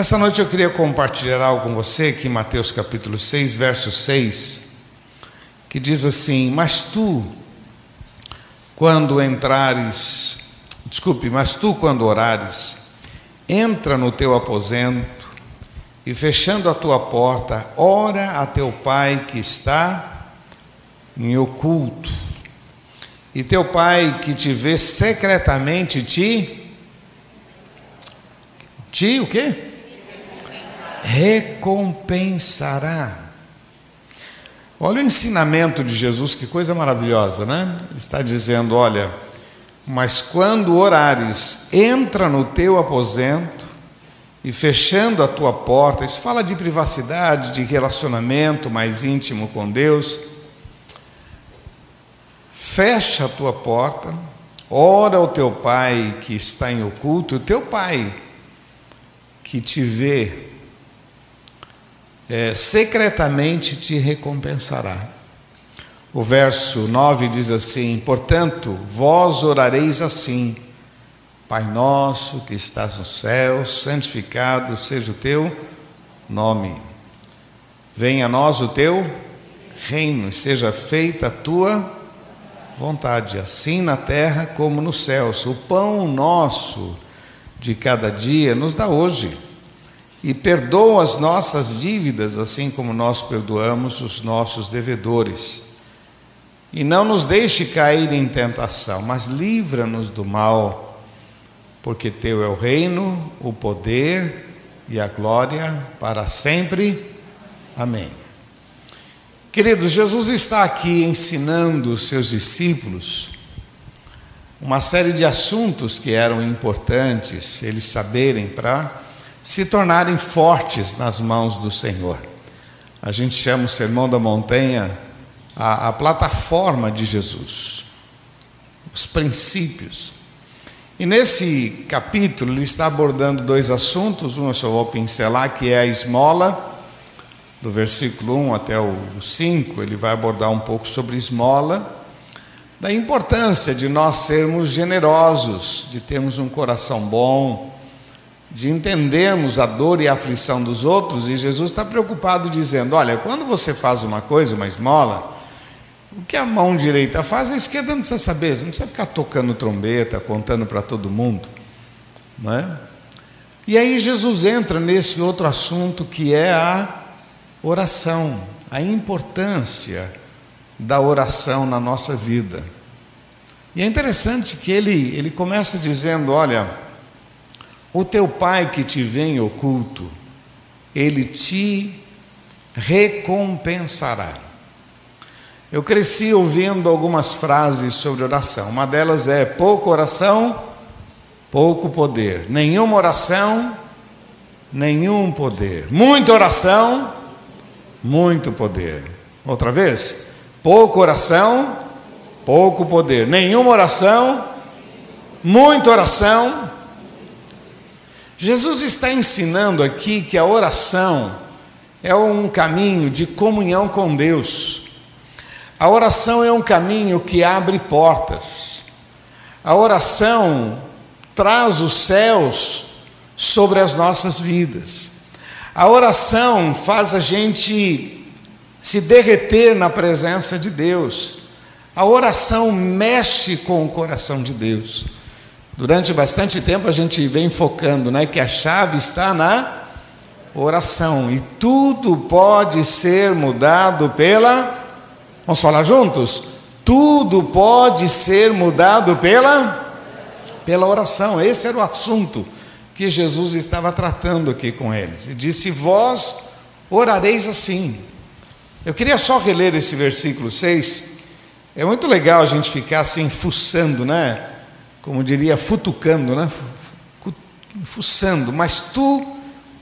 Nessa noite eu queria compartilhar algo com você aqui em Mateus capítulo 6, verso 6, que diz assim: Mas tu, quando entrares, desculpe, mas tu, quando orares, entra no teu aposento e fechando a tua porta, ora a teu pai que está em oculto. E teu pai que te vê secretamente te te o quê? Recompensará. Olha o ensinamento de Jesus, que coisa maravilhosa, né? Ele está dizendo: olha, mas quando orares, entra no teu aposento e fechando a tua porta, isso fala de privacidade, de relacionamento mais íntimo com Deus. Fecha a tua porta, ora ao teu pai que está em oculto, o teu pai que te vê é, secretamente te recompensará. O verso 9 diz assim: Portanto, vós orareis assim: Pai nosso que estás no céu, santificado seja o teu nome. Venha a nós o teu reino, e seja feita a tua vontade, assim na terra como nos céus. O pão nosso de cada dia nos dá hoje e perdoa as nossas dívidas, assim como nós perdoamos os nossos devedores. E não nos deixe cair em tentação, mas livra-nos do mal, porque Teu é o reino, o poder e a glória para sempre. Amém. Queridos, Jesus está aqui ensinando os seus discípulos uma série de assuntos que eram importantes eles saberem para se tornarem fortes nas mãos do Senhor. A gente chama o Sermão da Montanha a, a plataforma de Jesus, os princípios. E nesse capítulo ele está abordando dois assuntos, um eu só vou pincelar, que é a esmola, do versículo 1 até o 5, ele vai abordar um pouco sobre esmola, da importância de nós sermos generosos, de termos um coração bom, de entendermos a dor e a aflição dos outros, e Jesus está preocupado dizendo: olha, quando você faz uma coisa, uma esmola, o que a mão direita faz, a esquerda não precisa saber, você não precisa ficar tocando trombeta, contando para todo mundo. Não é? E aí Jesus entra nesse outro assunto que é a oração, a importância da oração na nossa vida. E é interessante que ele, ele começa dizendo: olha o teu pai que te vê em oculto, ele te recompensará. Eu cresci ouvindo algumas frases sobre oração. Uma delas é: pouca oração, pouco poder. Nenhuma oração, nenhum poder. Muita oração, muito poder. Outra vez: pouca oração, pouco poder. Nenhuma oração, muita oração, Jesus está ensinando aqui que a oração é um caminho de comunhão com Deus. A oração é um caminho que abre portas. A oração traz os céus sobre as nossas vidas. A oração faz a gente se derreter na presença de Deus. A oração mexe com o coração de Deus. Durante bastante tempo a gente vem focando, né, que a chave está na oração e tudo pode ser mudado pela Vamos falar juntos? Tudo pode ser mudado pela pela oração. Esse era o assunto que Jesus estava tratando aqui com eles. E disse: "Vós orareis assim". Eu queria só reler esse versículo 6. É muito legal a gente ficar assim fuçando, né? Como diria, futucando, né? fuçando, mas tu,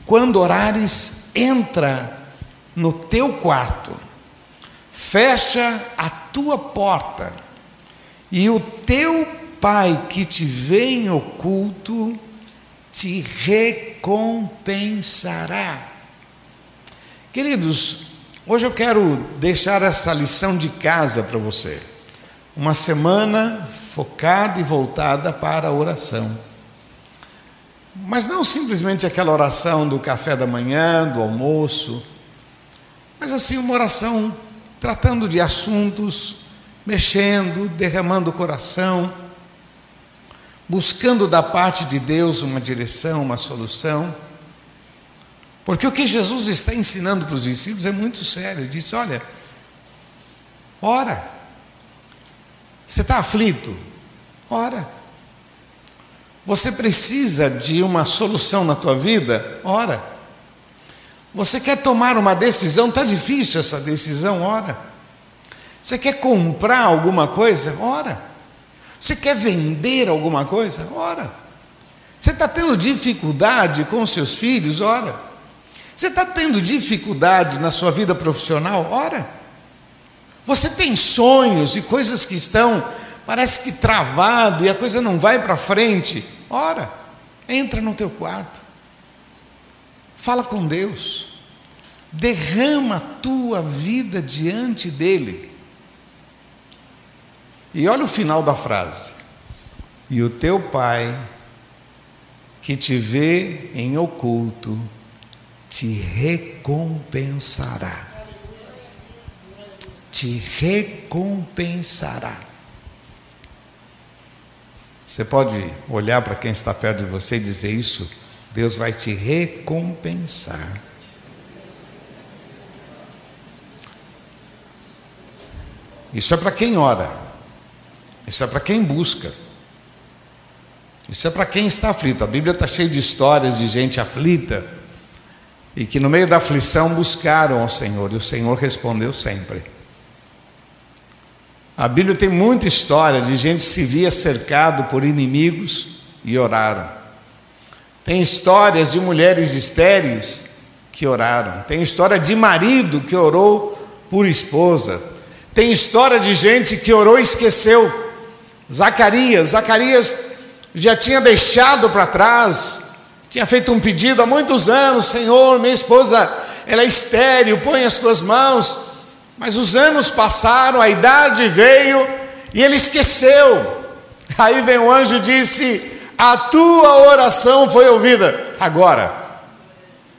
quando orares, entra no teu quarto, fecha a tua porta, e o teu pai que te vê em oculto te recompensará. Queridos, hoje eu quero deixar essa lição de casa para você uma semana focada e voltada para a oração. Mas não simplesmente aquela oração do café da manhã, do almoço, mas assim uma oração tratando de assuntos, mexendo, derramando o coração, buscando da parte de Deus uma direção, uma solução. Porque o que Jesus está ensinando para os discípulos é muito sério. Ele disse: Olha, ora. Você está aflito? Ora. Você precisa de uma solução na tua vida? Ora. Você quer tomar uma decisão? Está difícil essa decisão? Ora. Você quer comprar alguma coisa? Ora. Você quer vender alguma coisa? Ora. Você está tendo dificuldade com seus filhos? Ora. Você está tendo dificuldade na sua vida profissional? Ora. Você tem sonhos e coisas que estão, parece que travado e a coisa não vai para frente? Ora, entra no teu quarto. Fala com Deus. Derrama a tua vida diante dele. E olha o final da frase. E o teu pai que te vê em oculto te recompensará. Te recompensará. Você pode olhar para quem está perto de você e dizer isso, Deus vai te recompensar. Isso é para quem ora, isso é para quem busca, isso é para quem está aflito. A Bíblia está cheia de histórias de gente aflita e que no meio da aflição buscaram ao Senhor, e o Senhor respondeu sempre. A Bíblia tem muita história de gente que se via cercado por inimigos e oraram. Tem histórias de mulheres estéreis que oraram. Tem história de marido que orou por esposa. Tem história de gente que orou e esqueceu. Zacarias, Zacarias já tinha deixado para trás tinha feito um pedido há muitos anos, Senhor, minha esposa, ela é estéril, põe as tuas mãos. Mas os anos passaram, a idade veio e ele esqueceu. Aí vem o anjo e disse: A tua oração foi ouvida. Agora.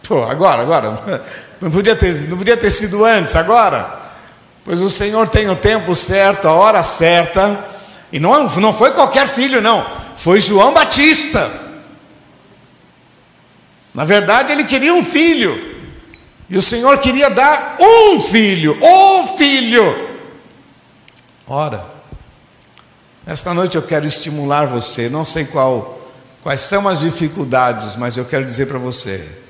Pô, agora, agora. Não podia ter, não podia ter sido antes, agora. Pois o Senhor tem o tempo certo, a hora certa. E não, não foi qualquer filho, não. Foi João Batista. Na verdade, ele queria um filho. E o Senhor queria dar um filho, o filho. Ora, esta noite eu quero estimular você. Não sei qual, quais são as dificuldades, mas eu quero dizer para você: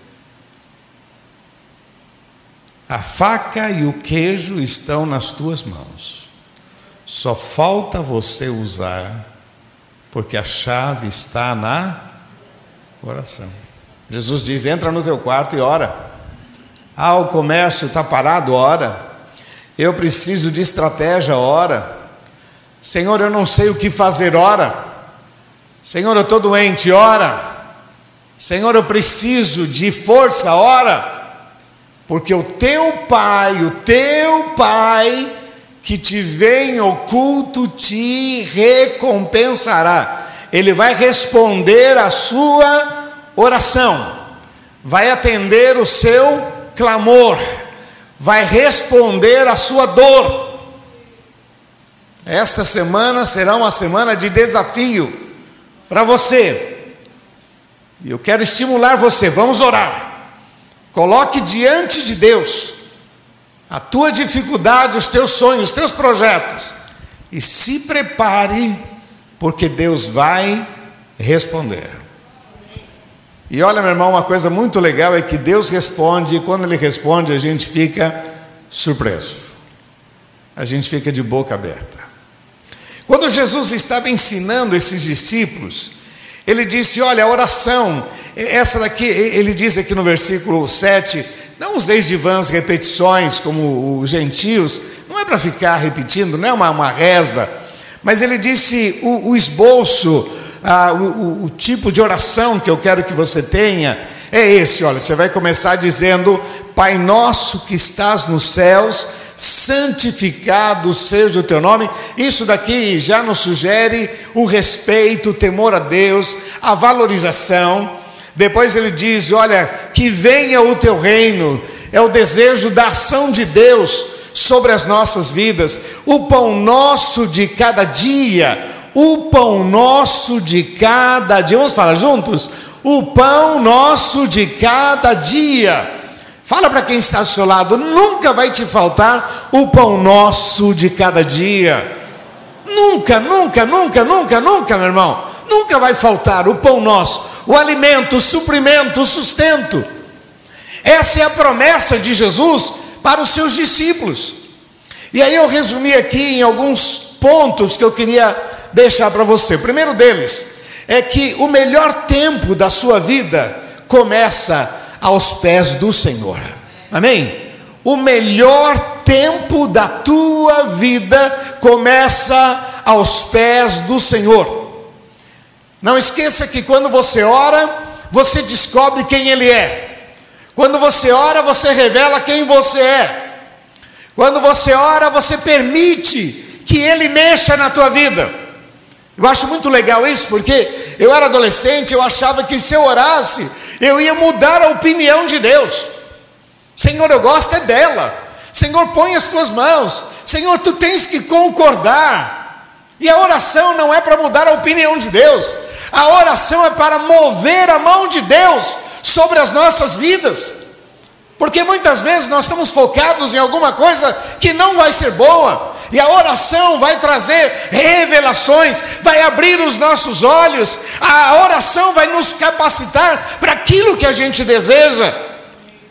a faca e o queijo estão nas tuas mãos. Só falta você usar, porque a chave está na oração. Jesus diz: entra no teu quarto e ora. Ah, o comércio está parado, ora. Eu preciso de estratégia, ora. Senhor, eu não sei o que fazer, ora. Senhor, eu estou doente, ora. Senhor, eu preciso de força, ora. Porque o teu Pai, o teu Pai, que te vem em oculto, te recompensará. Ele vai responder a sua oração, vai atender o seu clamor, vai responder a sua dor. Esta semana será uma semana de desafio para você. E eu quero estimular você, vamos orar. Coloque diante de Deus a tua dificuldade, os teus sonhos, os teus projetos e se prepare, porque Deus vai responder. E olha, meu irmão, uma coisa muito legal é que Deus responde, e quando Ele responde, a gente fica surpreso, a gente fica de boca aberta. Quando Jesus estava ensinando esses discípulos, ele disse: Olha, a oração, essa daqui, ele diz aqui no versículo 7, não useis de vãs repetições como os gentios, não é para ficar repetindo, não é uma, uma reza, mas ele disse o, o esboço, ah, o, o tipo de oração que eu quero que você tenha é esse: olha, você vai começar dizendo, Pai nosso que estás nos céus, santificado seja o teu nome. Isso daqui já nos sugere o respeito, o temor a Deus, a valorização. Depois ele diz: Olha, que venha o teu reino, é o desejo da ação de Deus sobre as nossas vidas. O pão nosso de cada dia, o pão nosso de cada dia. Vamos falar juntos? O pão nosso de cada dia. Fala para quem está ao seu lado, nunca vai te faltar o pão nosso de cada dia. Nunca, nunca, nunca, nunca, nunca, meu irmão. Nunca vai faltar o pão nosso, o alimento, o suprimento, o sustento. Essa é a promessa de Jesus para os seus discípulos. E aí eu resumi aqui em alguns pontos que eu queria deixar para você. O primeiro deles é que o melhor tempo da sua vida começa aos pés do Senhor. Amém? O melhor tempo da tua vida começa aos pés do Senhor. Não esqueça que quando você ora, você descobre quem Ele é. Quando você ora, você revela quem você é. Quando você ora, você permite que Ele mexa na tua vida. Eu acho muito legal isso, porque eu era adolescente, eu achava que se eu orasse, eu ia mudar a opinião de Deus. Senhor, eu gosto é dela. Senhor, põe as tuas mãos. Senhor, tu tens que concordar. E a oração não é para mudar a opinião de Deus. A oração é para mover a mão de Deus sobre as nossas vidas. Porque muitas vezes nós estamos focados em alguma coisa que não vai ser boa, e a oração vai trazer revelações, vai abrir os nossos olhos, a oração vai nos capacitar para aquilo que a gente deseja.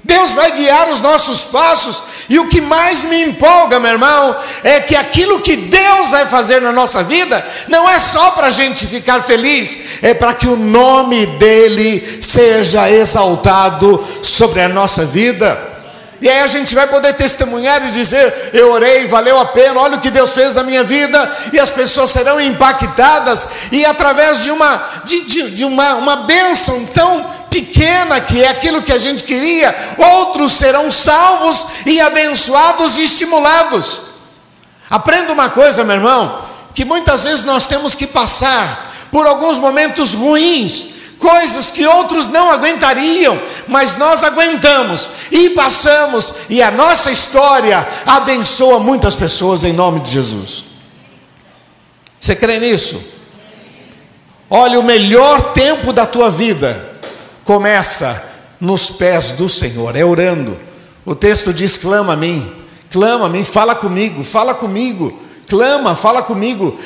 Deus vai guiar os nossos passos, e o que mais me empolga, meu irmão, é que aquilo que Deus vai fazer na nossa vida não é só para a gente ficar feliz, é para que o nome dEle seja exaltado sobre a nossa vida. E aí a gente vai poder testemunhar e dizer: Eu orei, valeu a pena, olha o que Deus fez na minha vida, e as pessoas serão impactadas, e através de uma, de, de, de uma, uma bênção tão pequena, que é aquilo que a gente queria, outros serão salvos e abençoados e estimulados. Aprenda uma coisa, meu irmão, que muitas vezes nós temos que passar por alguns momentos ruins, coisas que outros não aguentariam, mas nós aguentamos e passamos, e a nossa história abençoa muitas pessoas em nome de Jesus. Você crê nisso? Olha, o melhor tempo da tua vida começa nos pés do Senhor, é orando. O texto diz: clama a mim, clama a mim, fala comigo, fala comigo, clama, fala comigo,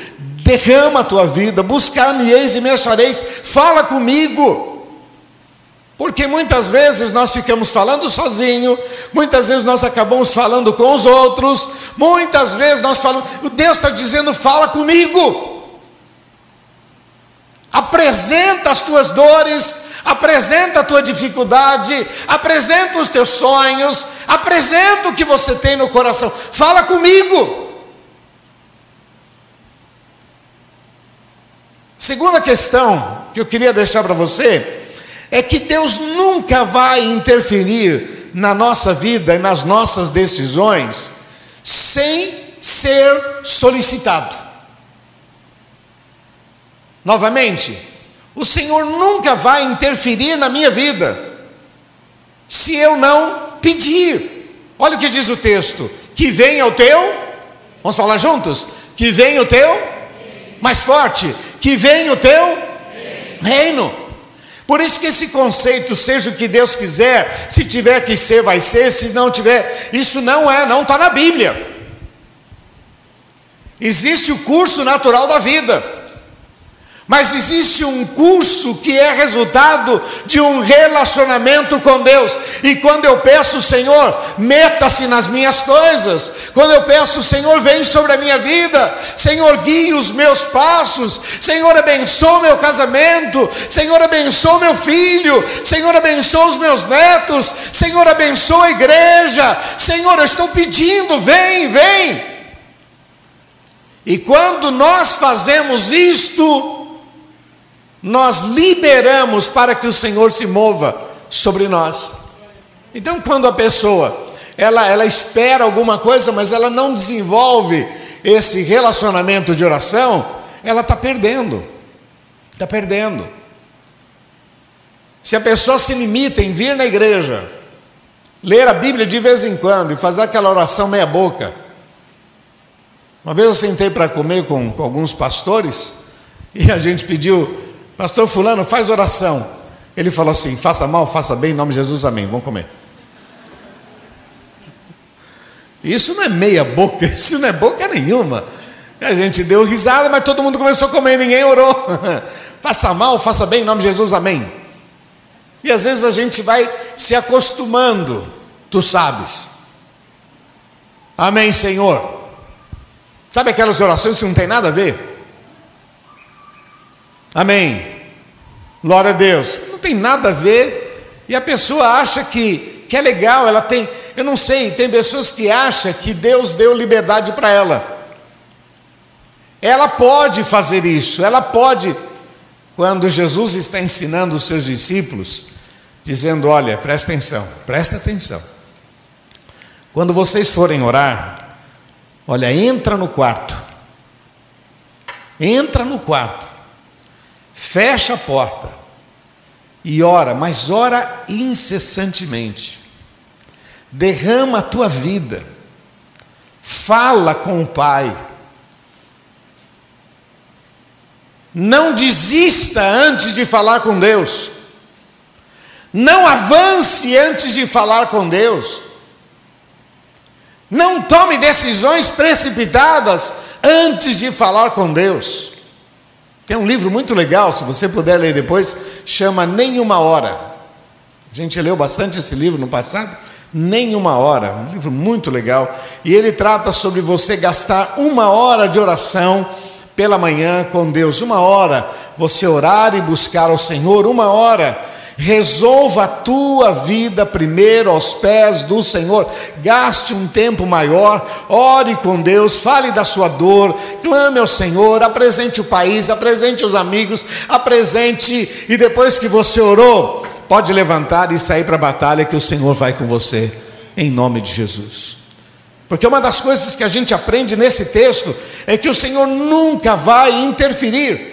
derrama a tua vida, buscar-me-eis e me achareis, fala comigo. Porque muitas vezes nós ficamos falando sozinho, muitas vezes nós acabamos falando com os outros, muitas vezes nós falamos, Deus está dizendo, fala comigo. Apresenta as tuas dores, apresenta a tua dificuldade, apresenta os teus sonhos, apresenta o que você tem no coração. Fala comigo. Segunda questão que eu queria deixar para você é que Deus nunca vai interferir na nossa vida e nas nossas decisões sem ser solicitado. Novamente, o Senhor nunca vai interferir na minha vida se eu não pedir. Olha o que diz o texto: que venha o teu, vamos falar juntos? Que venha o teu, mais forte, que venha o teu reino. Por isso que esse conceito, seja o que Deus quiser, se tiver que ser, vai ser, se não tiver, isso não é, não está na Bíblia. Existe o curso natural da vida. Mas existe um curso que é resultado de um relacionamento com Deus. E quando eu peço, Senhor, meta-se nas minhas coisas. Quando eu peço, Senhor, vem sobre a minha vida. Senhor, guie os meus passos. Senhor, abençoa meu casamento. Senhor, abençoa meu filho. Senhor, abençoa os meus netos. Senhor, abençoa a igreja. Senhor, eu estou pedindo, vem, vem. E quando nós fazemos isto, nós liberamos para que o Senhor se mova sobre nós. Então, quando a pessoa ela, ela espera alguma coisa, mas ela não desenvolve esse relacionamento de oração, ela está perdendo. Está perdendo. Se a pessoa se limita em vir na igreja, ler a Bíblia de vez em quando e fazer aquela oração meia-boca. Uma vez eu sentei para comer com, com alguns pastores e a gente pediu, Pastor Fulano, faz oração. Ele falou assim: faça mal, faça bem, em nome de Jesus, amém. Vamos comer. Isso não é meia boca, isso não é boca nenhuma. A gente deu risada, mas todo mundo começou a comer, ninguém orou. faça mal, faça bem, em nome de Jesus, amém. E às vezes a gente vai se acostumando, tu sabes. Amém, Senhor. Sabe aquelas orações que não tem nada a ver? Amém. Glória a Deus. Não tem nada a ver. E a pessoa acha que, que é legal, ela tem. Eu não sei, tem pessoas que acham que Deus deu liberdade para ela. Ela pode fazer isso, ela pode. Quando Jesus está ensinando os seus discípulos, dizendo: Olha, presta atenção, presta atenção. Quando vocês forem orar, olha, entra no quarto, entra no quarto, fecha a porta e ora, mas ora incessantemente, derrama a tua vida, fala com o Pai. Não desista antes de falar com Deus. Não avance antes de falar com Deus. Não tome decisões precipitadas antes de falar com Deus. Tem um livro muito legal, se você puder ler depois, chama Nenhuma Hora. A gente leu bastante esse livro no passado. Nenhuma Hora, um livro muito legal. E ele trata sobre você gastar uma hora de oração pela manhã com Deus, uma hora você orar e buscar ao Senhor, uma hora Resolva a tua vida primeiro aos pés do Senhor. Gaste um tempo maior, ore com Deus, fale da sua dor, clame ao Senhor, apresente o país, apresente os amigos, apresente e depois que você orou, pode levantar e sair para a batalha que o Senhor vai com você, em nome de Jesus. Porque uma das coisas que a gente aprende nesse texto é que o Senhor nunca vai interferir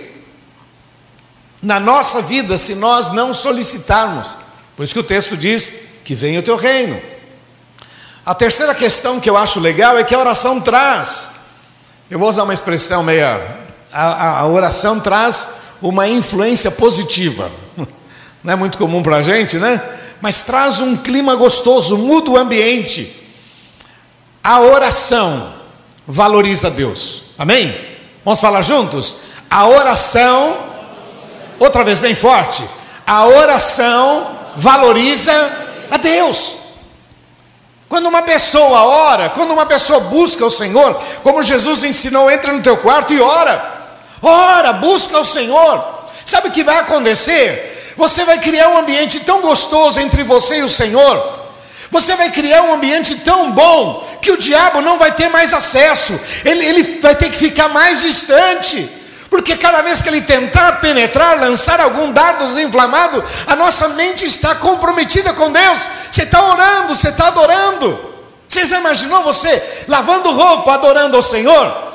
na nossa vida se nós não solicitarmos. Por isso que o texto diz que venha o teu reino. A terceira questão que eu acho legal é que a oração traz, eu vou usar uma expressão meia, a, a oração traz uma influência positiva. Não é muito comum para a gente, né? Mas traz um clima gostoso, muda o ambiente. A oração valoriza Deus. Amém? Vamos falar juntos? A oração Outra vez, bem forte. A oração valoriza a Deus. Quando uma pessoa ora, quando uma pessoa busca o Senhor, como Jesus ensinou, entra no teu quarto e ora. Ora, busca o Senhor. Sabe o que vai acontecer? Você vai criar um ambiente tão gostoso entre você e o Senhor. Você vai criar um ambiente tão bom que o diabo não vai ter mais acesso. Ele, ele vai ter que ficar mais distante. Porque cada vez que ele tentar penetrar, lançar algum dardo desinflamado, a nossa mente está comprometida com Deus. Você está orando, você está adorando. Você já imaginou você lavando roupa, adorando ao Senhor?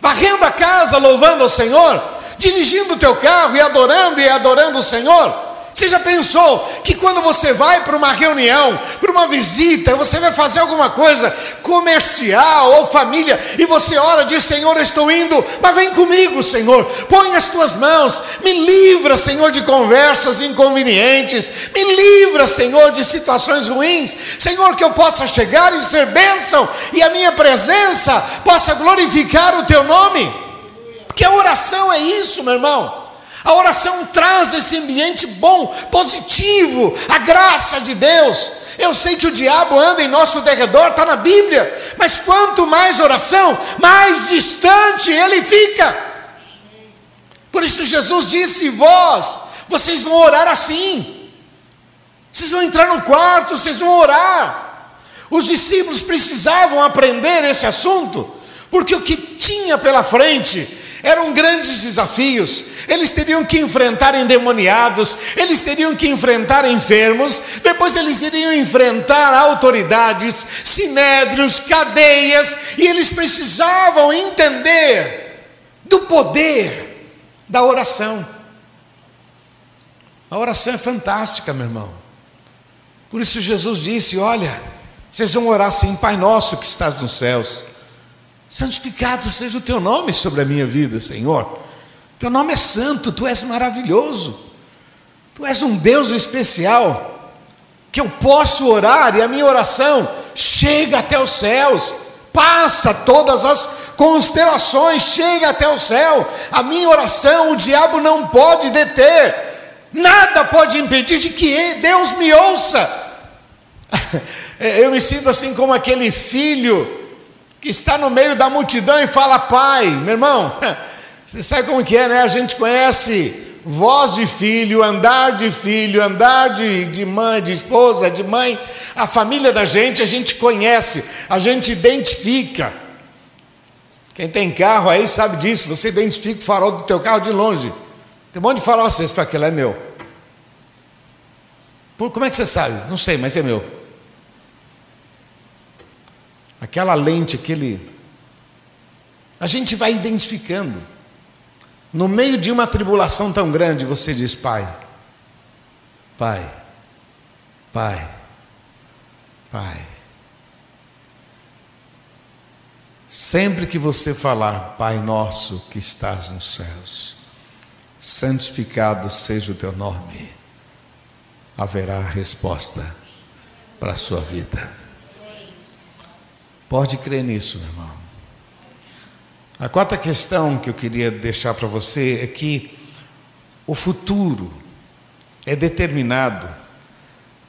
Varrendo a casa, louvando ao Senhor? Dirigindo o teu carro e adorando e adorando o Senhor? Você já pensou que quando você vai para uma reunião, para uma visita, você vai fazer alguma coisa comercial ou família, e você ora, diz: Senhor, estou indo, mas vem comigo, Senhor, põe as tuas mãos, me livra, Senhor, de conversas inconvenientes, me livra, Senhor, de situações ruins, Senhor, que eu possa chegar e ser bênção, e a minha presença possa glorificar o teu nome, porque a oração é isso, meu irmão. A oração traz esse ambiente bom, positivo, a graça de Deus. Eu sei que o diabo anda em nosso derredor, está na Bíblia, mas quanto mais oração, mais distante ele fica. Por isso Jesus disse: Vós, vocês vão orar assim. Vocês vão entrar no quarto, vocês vão orar. Os discípulos precisavam aprender esse assunto, porque o que tinha pela frente eram grandes desafios. Eles teriam que enfrentar endemoniados, eles teriam que enfrentar enfermos, depois eles iriam enfrentar autoridades, sinédrios, cadeias, e eles precisavam entender do poder da oração. A oração é fantástica, meu irmão. Por isso Jesus disse: Olha, vocês vão orar assim, Pai nosso que estás nos céus, santificado seja o teu nome sobre a minha vida, Senhor. Teu nome é santo, tu és maravilhoso, tu és um Deus especial, que eu posso orar e a minha oração chega até os céus, passa todas as constelações, chega até o céu. A minha oração o diabo não pode deter. Nada pode impedir de que Deus me ouça. Eu me sinto assim como aquele filho que está no meio da multidão e fala: Pai, meu irmão, você sabe como que é, né? A gente conhece voz de filho, andar de filho, andar de, de mãe, de esposa, de mãe. A família da gente a gente conhece, a gente identifica. Quem tem carro aí sabe disso, você identifica o farol do teu carro de longe. Tem um monte de farol você fala, aquele é meu. Por, como é que você sabe? Não sei, mas é meu. Aquela lente, aquele. A gente vai identificando. No meio de uma tribulação tão grande, você diz: Pai, Pai, Pai, Pai. Sempre que você falar, Pai nosso que estás nos céus, santificado seja o teu nome, haverá resposta para a sua vida. Pode crer nisso, meu irmão. A quarta questão que eu queria deixar para você é que o futuro é determinado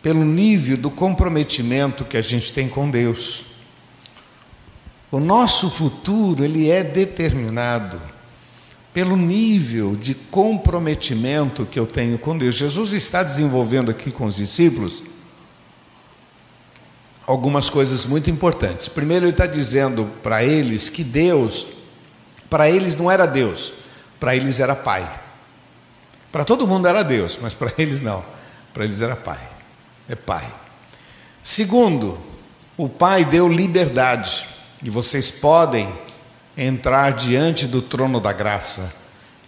pelo nível do comprometimento que a gente tem com Deus. O nosso futuro, ele é determinado pelo nível de comprometimento que eu tenho com Deus. Jesus está desenvolvendo aqui com os discípulos algumas coisas muito importantes. Primeiro, ele está dizendo para eles que Deus, para eles não era Deus, para eles era Pai. Para todo mundo era Deus, mas para eles não. Para eles era Pai. É Pai. Segundo, o Pai deu liberdade e vocês podem entrar diante do trono da graça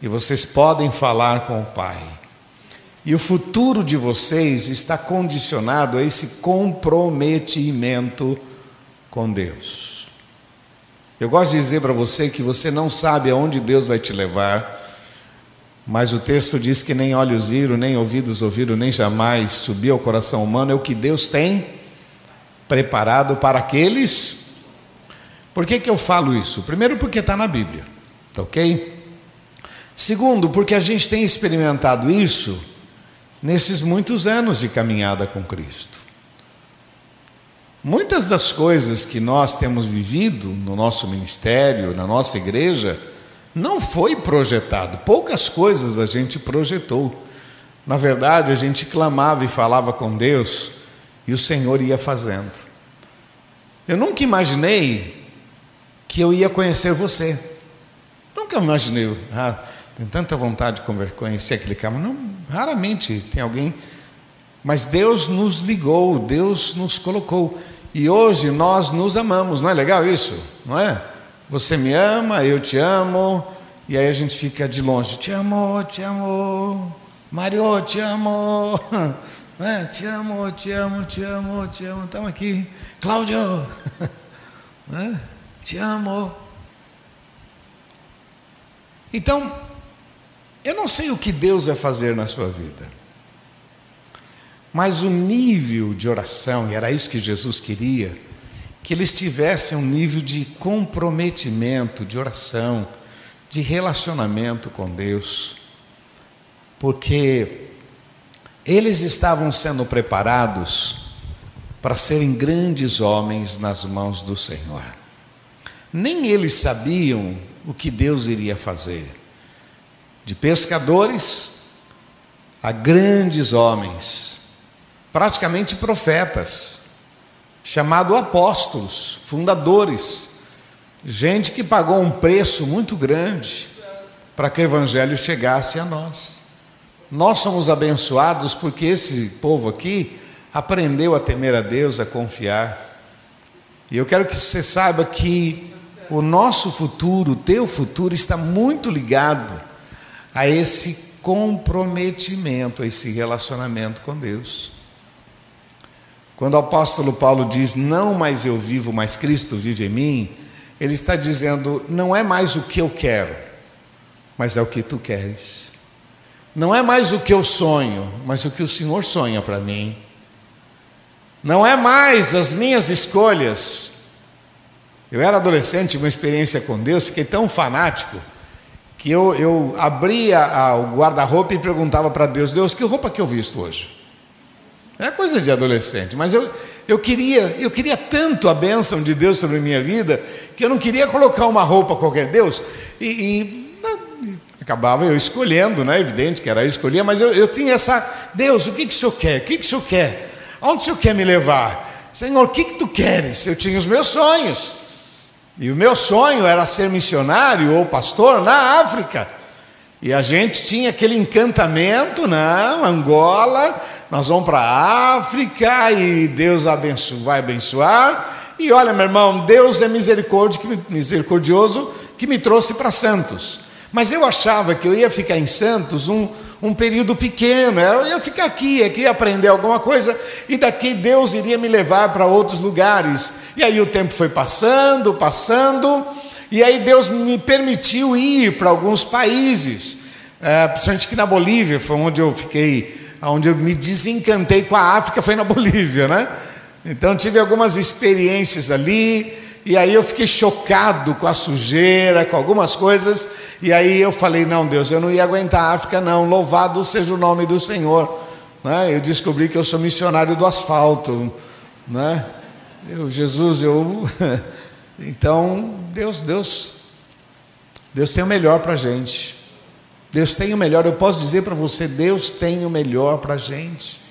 e vocês podem falar com o Pai. E o futuro de vocês está condicionado a esse comprometimento com Deus. Eu gosto de dizer para você que você não sabe aonde Deus vai te levar, mas o texto diz que nem olhos viram, nem ouvidos ouviram, nem jamais subiu ao coração humano, é o que Deus tem preparado para aqueles. Por que, que eu falo isso? Primeiro, porque está na Bíblia, tá ok? Segundo, porque a gente tem experimentado isso nesses muitos anos de caminhada com Cristo. Muitas das coisas que nós temos vivido no nosso ministério, na nossa igreja, não foi projetado, poucas coisas a gente projetou. Na verdade, a gente clamava e falava com Deus e o Senhor ia fazendo. Eu nunca imaginei que eu ia conhecer você. Nunca imaginei. Ah, tanta vontade de conhecer aquele cara. Não, raramente tem alguém. Mas Deus nos ligou, Deus nos colocou. E hoje nós nos amamos, não é legal isso? Não é? Você me ama, eu te amo, e aí a gente fica de longe. Te amo, te amo. Mario, te amo. É? Te amo, te amo, te amo, te amo. Estamos aqui. Cláudio, é? te amo. Então, eu não sei o que Deus vai fazer na sua vida, mas o nível de oração, e era isso que Jesus queria, que eles tivessem um nível de comprometimento, de oração, de relacionamento com Deus, porque eles estavam sendo preparados para serem grandes homens nas mãos do Senhor. Nem eles sabiam o que Deus iria fazer de pescadores a grandes homens, praticamente profetas, chamado apóstolos, fundadores, gente que pagou um preço muito grande para que o evangelho chegasse a nós. Nós somos abençoados porque esse povo aqui aprendeu a temer a Deus, a confiar. E eu quero que você saiba que o nosso futuro, o teu futuro, está muito ligado a esse comprometimento, a esse relacionamento com Deus. Quando o apóstolo Paulo diz: Não mais eu vivo, mas Cristo vive em mim, ele está dizendo: Não é mais o que eu quero, mas é o que tu queres. Não é mais o que eu sonho, mas o que o Senhor sonha para mim. Não é mais as minhas escolhas. Eu era adolescente, uma experiência com Deus, fiquei tão fanático que eu, eu abria a, o guarda-roupa e perguntava para Deus: Deus, que roupa que eu visto hoje? É coisa de adolescente, mas eu, eu queria, eu queria tanto a bênção de Deus sobre a minha vida que eu não queria colocar uma roupa qualquer Deus e, e acabava eu escolhendo, né? Evidente que era eu escolhia, mas eu, eu tinha essa Deus, o que, que o Senhor quer? O que, que o Senhor quer? Aonde o Senhor quer me levar? Senhor, o que, que tu queres? Eu tinha os meus sonhos. E o meu sonho era ser missionário ou pastor na África. E a gente tinha aquele encantamento, não, Angola, nós vamos para a África e Deus abençoa, vai abençoar. E olha, meu irmão, Deus é misericordioso que me trouxe para Santos. Mas eu achava que eu ia ficar em Santos um, um período pequeno, eu ia ficar aqui, aqui aprender alguma coisa, e daqui Deus iria me levar para outros lugares. E aí o tempo foi passando, passando, e aí Deus me permitiu ir para alguns países, é, principalmente aqui na Bolívia, foi onde eu fiquei, onde eu me desencantei com a África, foi na Bolívia, né? Então tive algumas experiências ali, e aí eu fiquei chocado com a sujeira, com algumas coisas, e aí eu falei: não, Deus, eu não ia aguentar a África, não, louvado seja o nome do Senhor. Né? Eu descobri que eu sou missionário do asfalto. Né? Eu, Jesus, eu. então, Deus, Deus, Deus tem o melhor para a gente. Deus tem o melhor, eu posso dizer para você: Deus tem o melhor para a gente.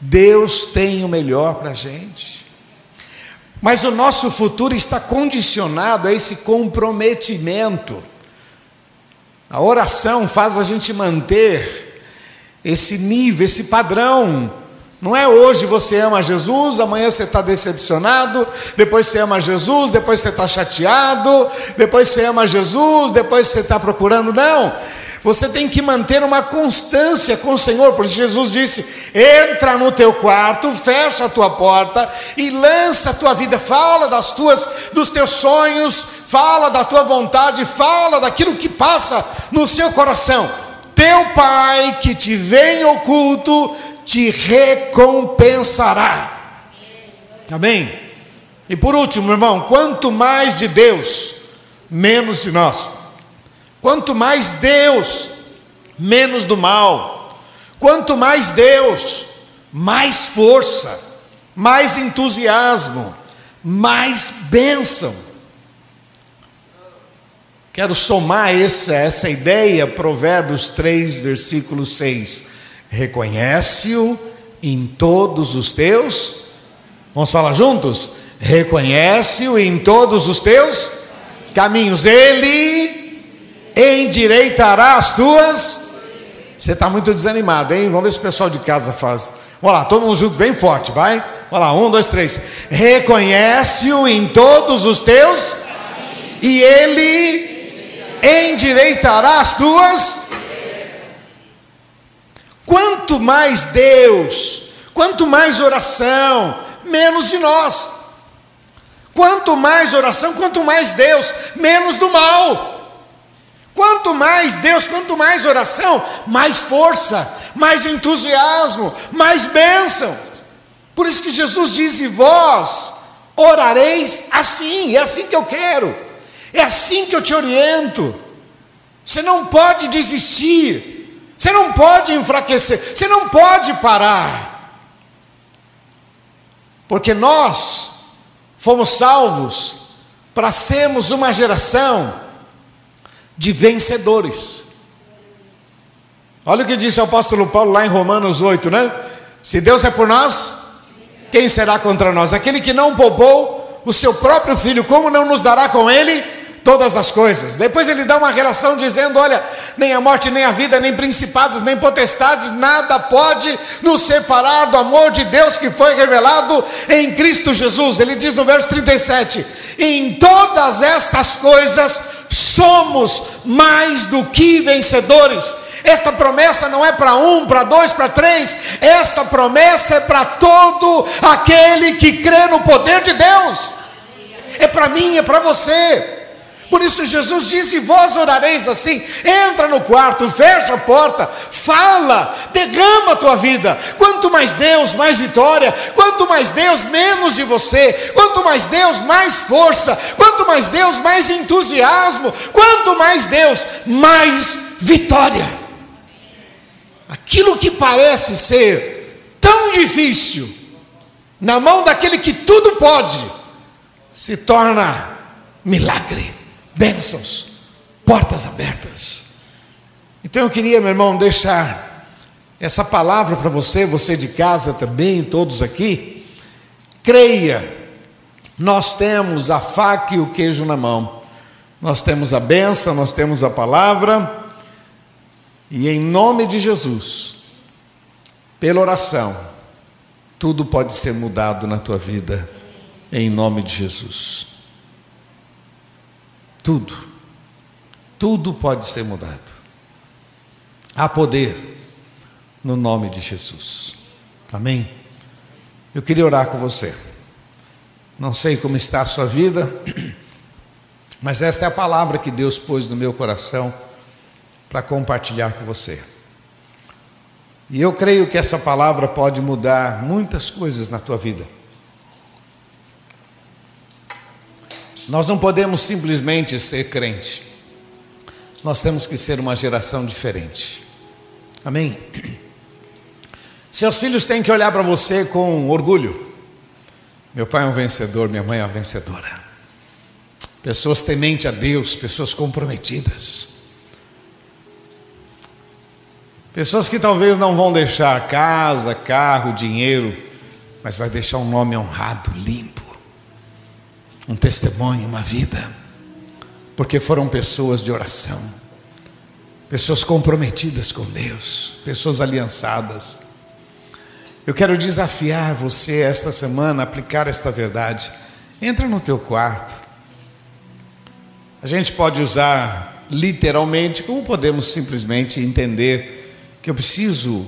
Deus tem o melhor para a gente. Mas o nosso futuro está condicionado a esse comprometimento. A oração faz a gente manter esse nível, esse padrão. Não é hoje você ama Jesus, amanhã você está decepcionado, depois você ama Jesus, depois você está chateado, depois você ama Jesus, depois você está procurando. Não. Você tem que manter uma constância com o Senhor, por isso Jesus disse: entra no teu quarto, fecha a tua porta e lança a tua vida, fala das tuas, dos teus sonhos, fala da tua vontade, fala daquilo que passa no seu coração. Teu Pai que te vem em oculto te recompensará. Amém? E por último, irmão, quanto mais de Deus, menos de nós. Quanto mais Deus, menos do mal. Quanto mais Deus, mais força, mais entusiasmo, mais bênção. Quero somar essa, essa ideia, Provérbios 3, versículo 6. Reconhece-o em todos os teus. Vamos falar juntos? Reconhece-o em todos os teus caminhos. Ele endireitará as tuas. Você está muito desanimado, hein? Vamos ver se o pessoal de casa faz. Vamos lá, todo mundo junto, bem forte, vai. Vamos lá, um, dois, três. Reconhece-o em todos os teus, e ele endireitará as tuas. Quanto mais Deus, quanto mais oração, menos de nós. Quanto mais oração, quanto mais Deus, menos do mal. Quanto mais Deus, quanto mais oração, mais força, mais entusiasmo, mais bênção. Por isso que Jesus diz: e vós orareis assim, é assim que eu quero, é assim que eu te oriento. Você não pode desistir, você não pode enfraquecer, você não pode parar, porque nós fomos salvos para sermos uma geração de vencedores. Olha o que disse o apóstolo Paulo lá em Romanos 8, né? Se Deus é por nós, quem será contra nós? Aquele que não poupou o seu próprio filho, como não nos dará com ele todas as coisas? Depois ele dá uma relação dizendo: olha, nem a morte, nem a vida, nem principados, nem potestades, nada pode nos separar do amor de Deus que foi revelado em Cristo Jesus. Ele diz no verso 37: em todas estas coisas somos mais do que vencedores. Esta promessa não é para um, para dois, para três. Esta promessa é para todo aquele que crê no poder de Deus. É para mim, é para você. Por isso Jesus disse: Vós orareis assim, entra no quarto, fecha a porta, fala, derrama a tua vida. Quanto mais Deus, mais vitória. Quanto mais Deus, menos de você. Quanto mais Deus, mais força. Quanto mais Deus, mais entusiasmo. Quanto mais Deus, mais vitória. Aquilo que parece ser tão difícil, na mão daquele que tudo pode, se torna milagre bênçãos, portas abertas. Então eu queria, meu irmão, deixar essa palavra para você, você de casa também, todos aqui. Creia, nós temos a faca e o queijo na mão, nós temos a benção, nós temos a palavra, e em nome de Jesus, pela oração, tudo pode ser mudado na tua vida, em nome de Jesus. Tudo, tudo pode ser mudado. Há poder no nome de Jesus. Amém? Eu queria orar com você. Não sei como está a sua vida, mas esta é a palavra que Deus pôs no meu coração para compartilhar com você. E eu creio que essa palavra pode mudar muitas coisas na tua vida. Nós não podemos simplesmente ser crente. Nós temos que ser uma geração diferente. Amém? Seus filhos têm que olhar para você com orgulho. Meu pai é um vencedor, minha mãe é uma vencedora. Pessoas tementes a Deus, pessoas comprometidas. Pessoas que talvez não vão deixar casa, carro, dinheiro, mas vai deixar um nome honrado, limpo um testemunho, uma vida, porque foram pessoas de oração, pessoas comprometidas com Deus, pessoas aliançadas. Eu quero desafiar você esta semana a aplicar esta verdade. Entra no teu quarto. A gente pode usar literalmente, como podemos simplesmente entender que eu preciso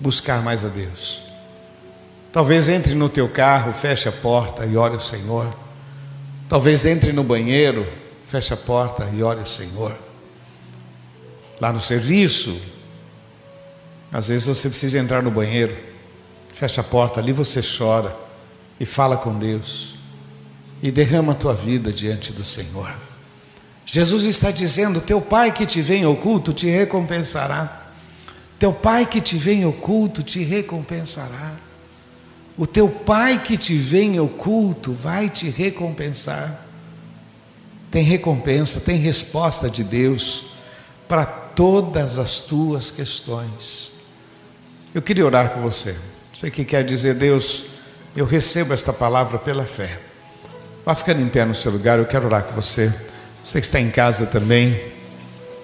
buscar mais a Deus. Talvez entre no teu carro, feche a porta e ore ao Senhor. Talvez entre no banheiro, feche a porta e ore o Senhor. Lá no serviço, às vezes você precisa entrar no banheiro, fecha a porta, ali você chora e fala com Deus e derrama a tua vida diante do Senhor. Jesus está dizendo: Teu Pai que te vem oculto te recompensará. Teu Pai que te vem oculto te recompensará. O teu pai que te vê em oculto vai te recompensar. Tem recompensa, tem resposta de Deus para todas as tuas questões. Eu queria orar com você. Você que quer dizer, Deus, eu recebo esta palavra pela fé. Vá ficando em pé no seu lugar, eu quero orar com você. Você que está em casa também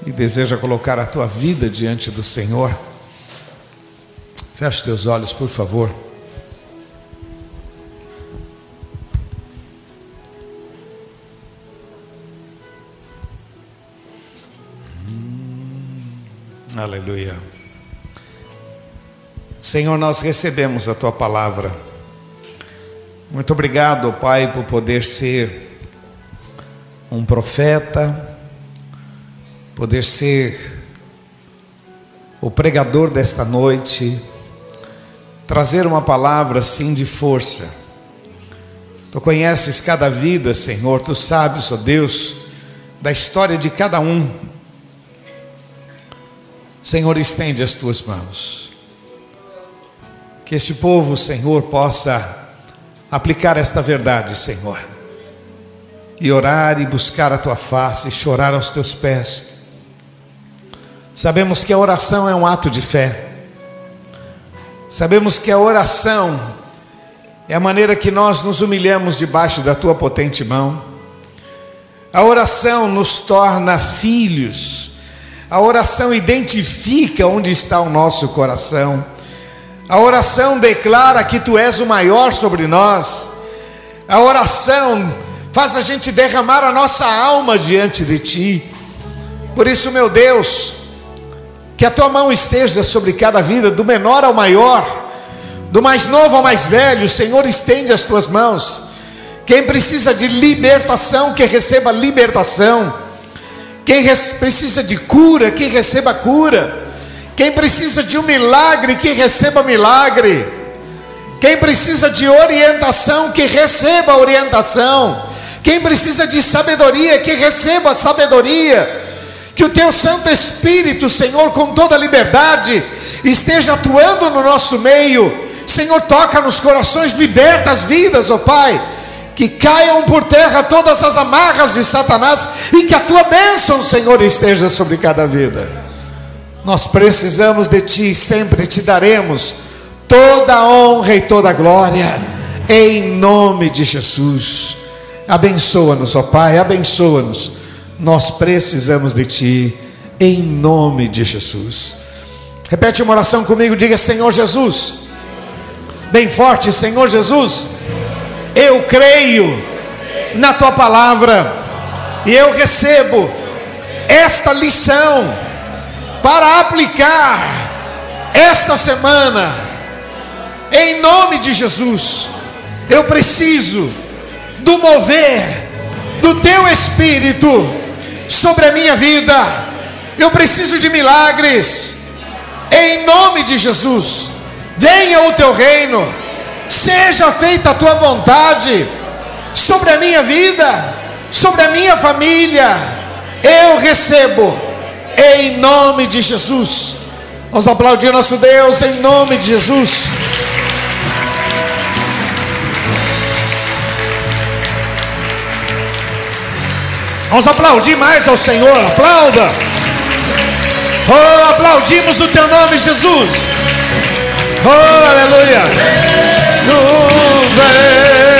e deseja colocar a tua vida diante do Senhor. Feche teus olhos, por favor. Aleluia. Senhor, nós recebemos a tua palavra. Muito obrigado, Pai, por poder ser um profeta, poder ser o pregador desta noite, trazer uma palavra assim de força. Tu conheces cada vida, Senhor, tu sabes, ó Deus, da história de cada um Senhor, estende as tuas mãos. Que este povo, Senhor, possa aplicar esta verdade, Senhor, e orar e buscar a tua face, e chorar aos teus pés. Sabemos que a oração é um ato de fé. Sabemos que a oração é a maneira que nós nos humilhamos debaixo da tua potente mão. A oração nos torna filhos a oração identifica onde está o nosso coração. A oração declara que tu és o maior sobre nós. A oração faz a gente derramar a nossa alma diante de ti. Por isso, meu Deus, Que a tua mão esteja sobre cada vida, do menor ao maior, do mais novo ao mais velho. Senhor, estende as tuas mãos. Quem precisa de libertação, que receba libertação. Quem precisa de cura, que receba cura. Quem precisa de um milagre, que receba milagre. Quem precisa de orientação, que receba orientação. Quem precisa de sabedoria, que receba sabedoria. Que o teu Santo Espírito, Senhor, com toda liberdade, esteja atuando no nosso meio. Senhor, toca nos corações, liberta as vidas, ó oh Pai. Que caiam por terra todas as amarras de Satanás e que a tua bênção, Senhor, esteja sobre cada vida. Nós precisamos de ti, sempre te daremos toda a honra e toda a glória, em nome de Jesus. Abençoa-nos, ó Pai, abençoa-nos. Nós precisamos de Ti, em nome de Jesus. Repete uma oração comigo, diga: Senhor Jesus, bem forte, Senhor Jesus, eu creio na Tua palavra e eu recebo esta lição para aplicar esta semana, em nome de Jesus. Eu preciso do mover do teu espírito sobre a minha vida. Eu preciso de milagres. Em nome de Jesus, venha o teu reino. Seja feita a tua vontade sobre a minha vida, sobre a minha família. Eu recebo em nome de Jesus. Vamos aplaudir nosso Deus em nome de Jesus. Vamos aplaudir mais ao Senhor, aplauda. Oh, aplaudimos o teu nome, Jesus. Oh, aleluia do vento.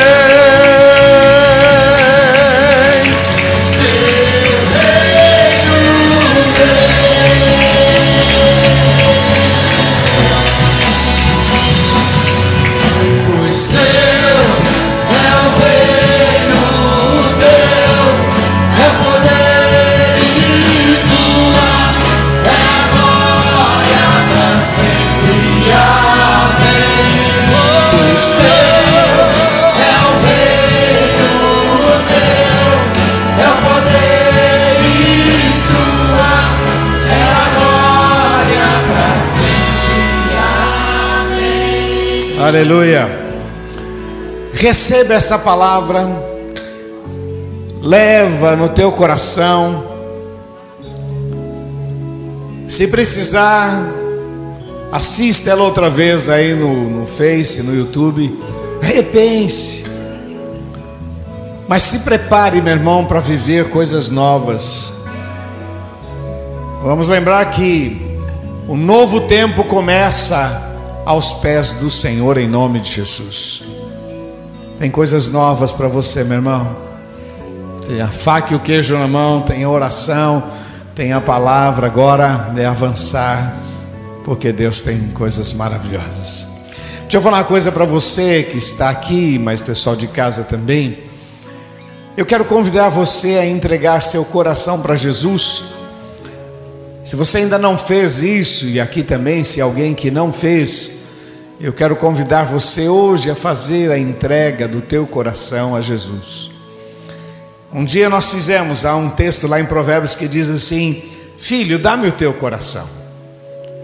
Aleluia. Receba essa palavra, leva no teu coração. Se precisar, assista ela outra vez aí no, no Face, no YouTube. Repense. Mas se prepare, meu irmão, para viver coisas novas. Vamos lembrar que o novo tempo começa aos pés do Senhor em nome de Jesus. Tem coisas novas para você, meu irmão. Tem a faca e o queijo na mão, tem a oração, tem a palavra. Agora é avançar, porque Deus tem coisas maravilhosas. Deixa eu falar uma coisa para você que está aqui, mas pessoal de casa também. Eu quero convidar você a entregar seu coração para Jesus. Se você ainda não fez isso, e aqui também, se alguém que não fez, eu quero convidar você hoje a fazer a entrega do teu coração a Jesus. Um dia nós fizemos, há um texto lá em Provérbios que diz assim: Filho, dá-me o teu coração.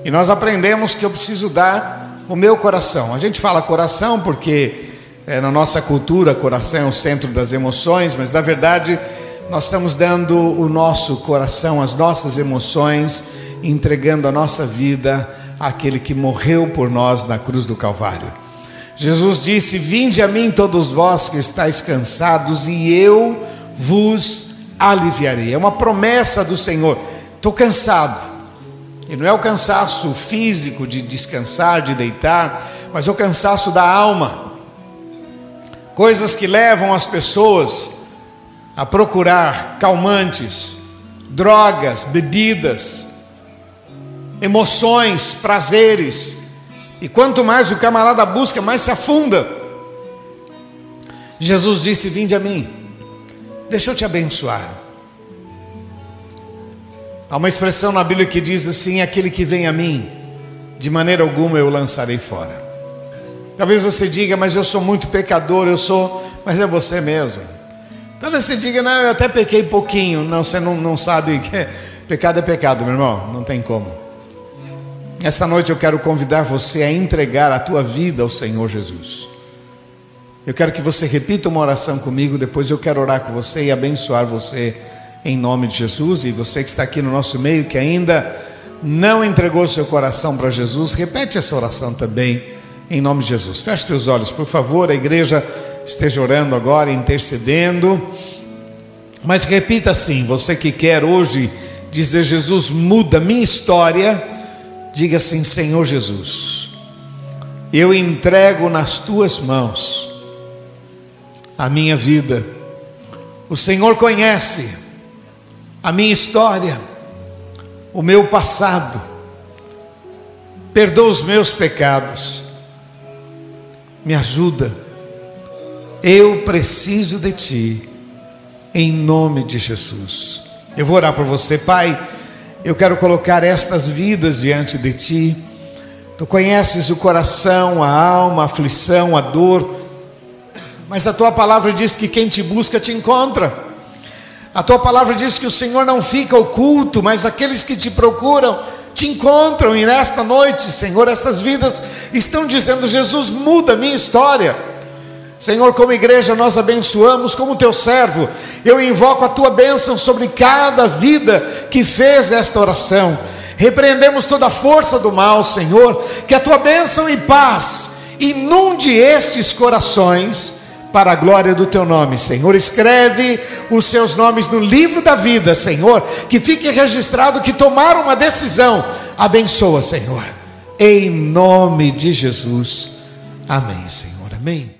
E nós aprendemos que eu preciso dar o meu coração. A gente fala coração porque é, na nossa cultura coração é o centro das emoções, mas na verdade nós estamos dando o nosso coração, as nossas emoções, entregando a nossa vida àquele que morreu por nós na cruz do Calvário. Jesus disse: Vinde a mim, todos vós que estáis cansados, e eu vos aliviarei. É uma promessa do Senhor. Estou cansado. E não é o cansaço físico de descansar, de deitar, mas o cansaço da alma. Coisas que levam as pessoas a procurar calmantes, drogas, bebidas, emoções, prazeres. E quanto mais o camarada busca, mais se afunda. Jesus disse: Vinde a mim, deixa eu te abençoar. Há uma expressão na Bíblia que diz assim: aquele que vem a mim, de maneira alguma eu lançarei fora. Talvez você diga, mas eu sou muito pecador, eu sou, mas é você mesmo. Talvez você diga, não, eu até pequei pouquinho. Não, você não, não sabe que pecado é pecado, meu irmão, não tem como. Esta noite eu quero convidar você a entregar a tua vida ao Senhor Jesus. Eu quero que você repita uma oração comigo, depois eu quero orar com você e abençoar você em nome de Jesus. E você que está aqui no nosso meio, que ainda não entregou seu coração para Jesus, repete essa oração também, em nome de Jesus. Feche seus olhos, por favor, a igreja esteja orando agora, intercedendo. Mas repita assim: você que quer hoje dizer, Jesus, muda minha história Diga assim: Senhor Jesus, eu entrego nas tuas mãos a minha vida. O Senhor conhece a minha história, o meu passado, perdoa os meus pecados, me ajuda. Eu preciso de Ti, em nome de Jesus. Eu vou orar por você, Pai eu quero colocar estas vidas diante de ti. Tu conheces o coração, a alma, a aflição, a dor, mas a tua palavra diz que quem te busca te encontra. A tua palavra diz que o Senhor não fica oculto, mas aqueles que te procuram te encontram, e nesta noite, Senhor, essas vidas estão dizendo: Jesus, muda a minha história. Senhor, como igreja, nós abençoamos, como teu servo, eu invoco a tua bênção sobre cada vida que fez esta oração. Repreendemos toda a força do mal, Senhor, que a tua bênção e paz inunde estes corações para a glória do teu nome, Senhor. Escreve os seus nomes no livro da vida, Senhor, que fique registrado que tomaram uma decisão. Abençoa, Senhor, em nome de Jesus. Amém, Senhor. Amém.